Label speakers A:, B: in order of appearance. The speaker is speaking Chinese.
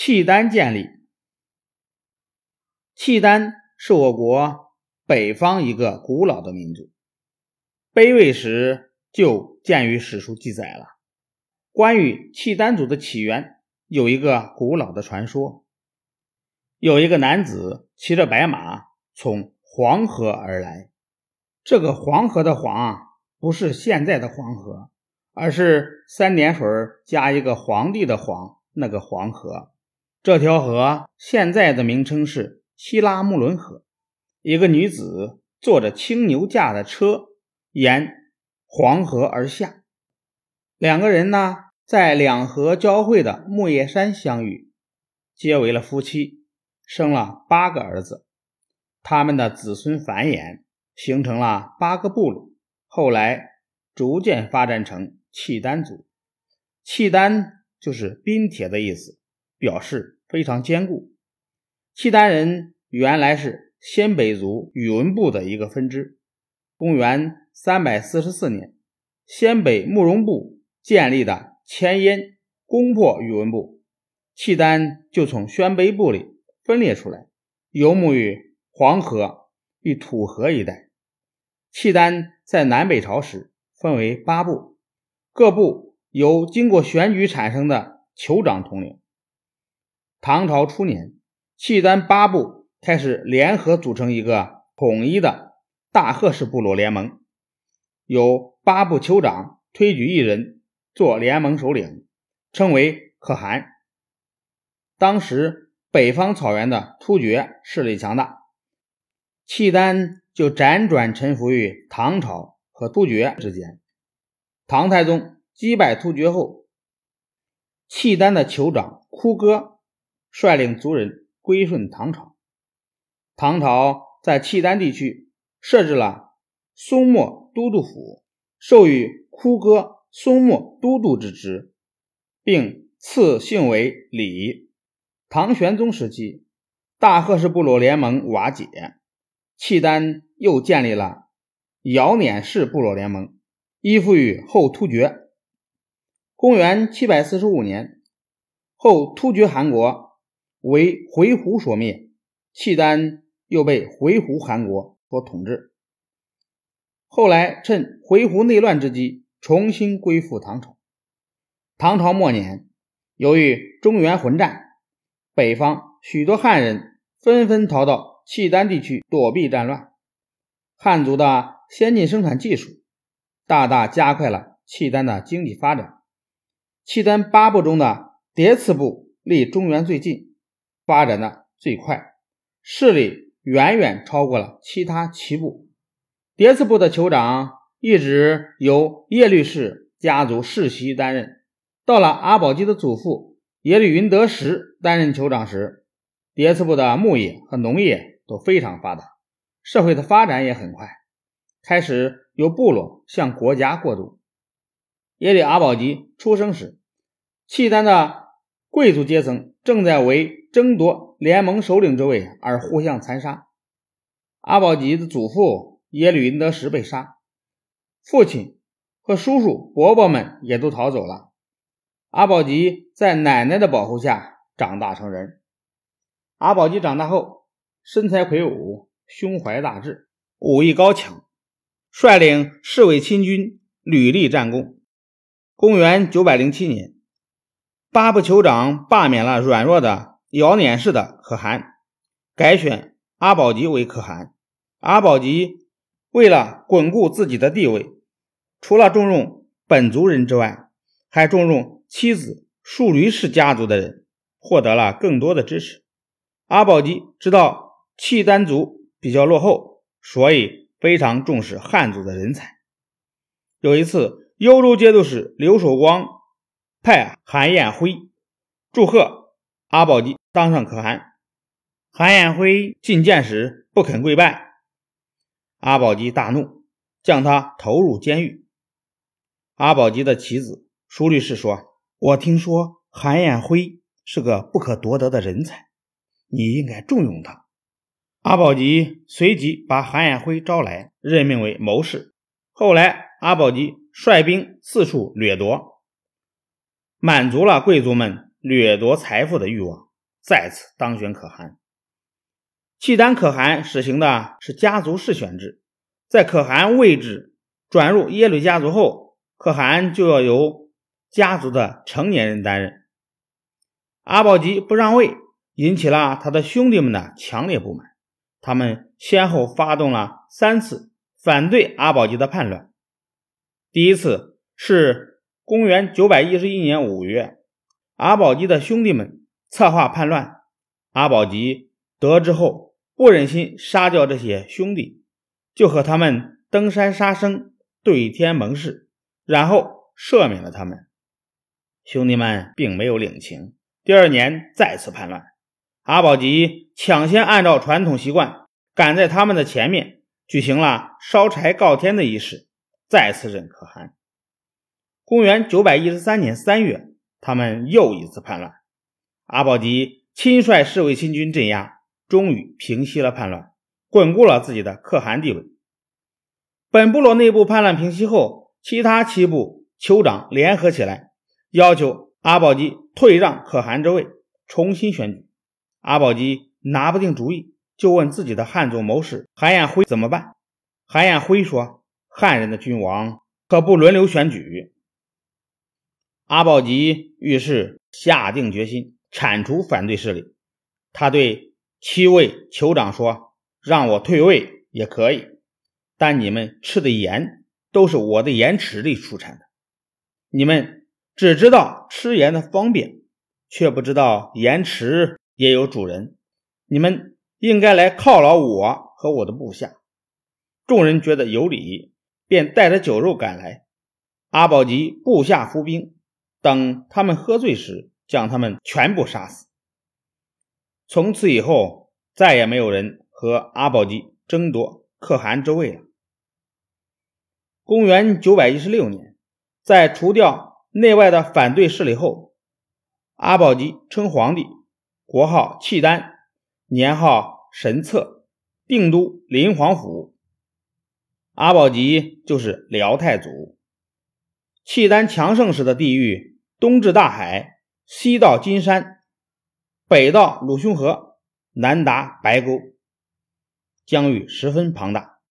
A: 契丹建立。契丹是我国北方一个古老的民族，北魏时就见于史书记载了。关于契丹族的起源，有一个古老的传说：有一个男子骑着白马从黄河而来。这个黄河的黄啊不是现在的黄河，而是三点水加一个皇帝的皇，那个黄河。这条河现在的名称是希拉木伦河。一个女子坐着青牛驾的车沿黄河而下，两个人呢在两河交汇的木叶山相遇，结为了夫妻，生了八个儿子。他们的子孙繁衍，形成了八个部落，后来逐渐发展成契丹族。契丹就是冰铁的意思，表示。非常坚固。契丹人原来是鲜卑族宇文部的一个分支。公元三百四十四年，鲜卑慕容部建立的前燕攻破宇文部，契丹就从鲜卑部里分裂出来，游牧于黄河与土河一带。契丹在南北朝时分为八部，各部由经过选举产生的酋长统领。唐朝初年，契丹八部开始联合组成一个统一的大贺氏部落联盟，由八部酋长推举一人做联盟首领，称为可汗。当时北方草原的突厥势力强大，契丹就辗转臣服于唐朝和突厥之间。唐太宗击败突厥后，契丹的酋长哭哥。率领族人归顺唐朝。唐朝在契丹地区设置了松漠都督府，授予哭哥松漠都督之职，并赐姓为李。唐玄宗时期，大贺氏部落联盟瓦解，契丹又建立了遥辇氏部落联盟，依附于后突厥。公元七百四十五年，后突厥汗国。为回鹘所灭，契丹又被回鹘汗国所统治。后来趁回鹘内乱之机，重新归附唐朝。唐朝末年，由于中原混战，北方许多汉人纷纷逃到契丹地区躲避战乱。汉族的先进生产技术，大大加快了契丹的经济发展。契丹八部中的迭次部离中原最近。发展的最快，势力远远超过了其他七部。迭次部的酋长一直由耶律氏家族世袭担任。到了阿保机的祖父耶律云德石担任酋长时，迭次部的牧业和农业都非常发达，社会的发展也很快，开始由部落向国家过渡。耶律阿保机出生时，契丹的贵族阶层正在为争夺联盟首领之位而互相残杀，阿保机的祖父耶律云德石被杀，父亲和叔叔伯伯们也都逃走了。阿保机在奶奶的保护下长大成人。阿保机长大后，身材魁梧，胸怀大志，武艺高强，率领侍卫亲军屡立战功。公元九百零七年，八部酋长罢免了软弱的。姚辇氏的可汗改选阿保机为可汗。阿保机为了巩固自己的地位，除了重用本族人之外，还重用妻子树驴氏家族的人，获得了更多的支持。阿保机知道契丹族比较落后，所以非常重视汉族的人才。有一次，幽州节度使刘守光派韩彦辉祝贺。阿保机当上可汗，韩彦辉觐见时不肯跪拜，阿保机大怒，将他投入监狱。阿保机的妻子舒律师说：“我听说韩彦辉是个不可多得的人才，你应该重用他。”阿保机随即把韩彦辉招来，任命为谋士。后来，阿保机率兵四处掠夺，满足了贵族们。掠夺财富的欲望。再次当选可汗。契丹可汗实行的是家族世选制，在可汗位置转入耶律家族后，可汗就要由家族的成年人担任。阿保机不让位，引起了他的兄弟们的强烈不满，他们先后发动了三次反对阿保机的叛乱。第一次是公元九百一十一年五月，阿保机的兄弟们策划叛乱，阿保机得知后。不忍心杀掉这些兄弟，就和他们登山杀生，对天盟誓，然后赦免了他们。兄弟们并没有领情。第二年再次叛乱，阿保机抢先按照传统习惯，赶在他们的前面，举行了烧柴告天的仪式，再次认可汗。公元九百一十三年三月，他们又一次叛乱，阿保机亲率侍卫亲军镇压。终于平息了叛乱，巩固了自己的可汗地位。本部落内部叛乱平息后，其他七部酋长联合起来，要求阿保机退让可汗之位，重新选举。阿保机拿不定主意，就问自己的汉族谋士韩彦辉怎么办。韩彦辉说：“汉人的君王可不轮流选举。”阿保机于是下定决心铲除反对势力。他对。七位酋长说：“让我退位也可以，但你们吃的盐都是我的盐池里出产的。你们只知道吃盐的方便，却不知道盐池也有主人。你们应该来犒劳我和我的部下。”众人觉得有理，便带着酒肉赶来。阿保机部下伏兵，等他们喝醉时，将他们全部杀死。从此以后，再也没有人和阿保机争夺可汗之位了。公元九百一十六年，在除掉内外的反对势力后，阿保机称皇帝，国号契丹，年号神策，定都临皇府。阿保机就是辽太祖。契丹强盛时的地域，东至大海，西到金山。北到鲁雄河，南达白沟，疆域十分庞大。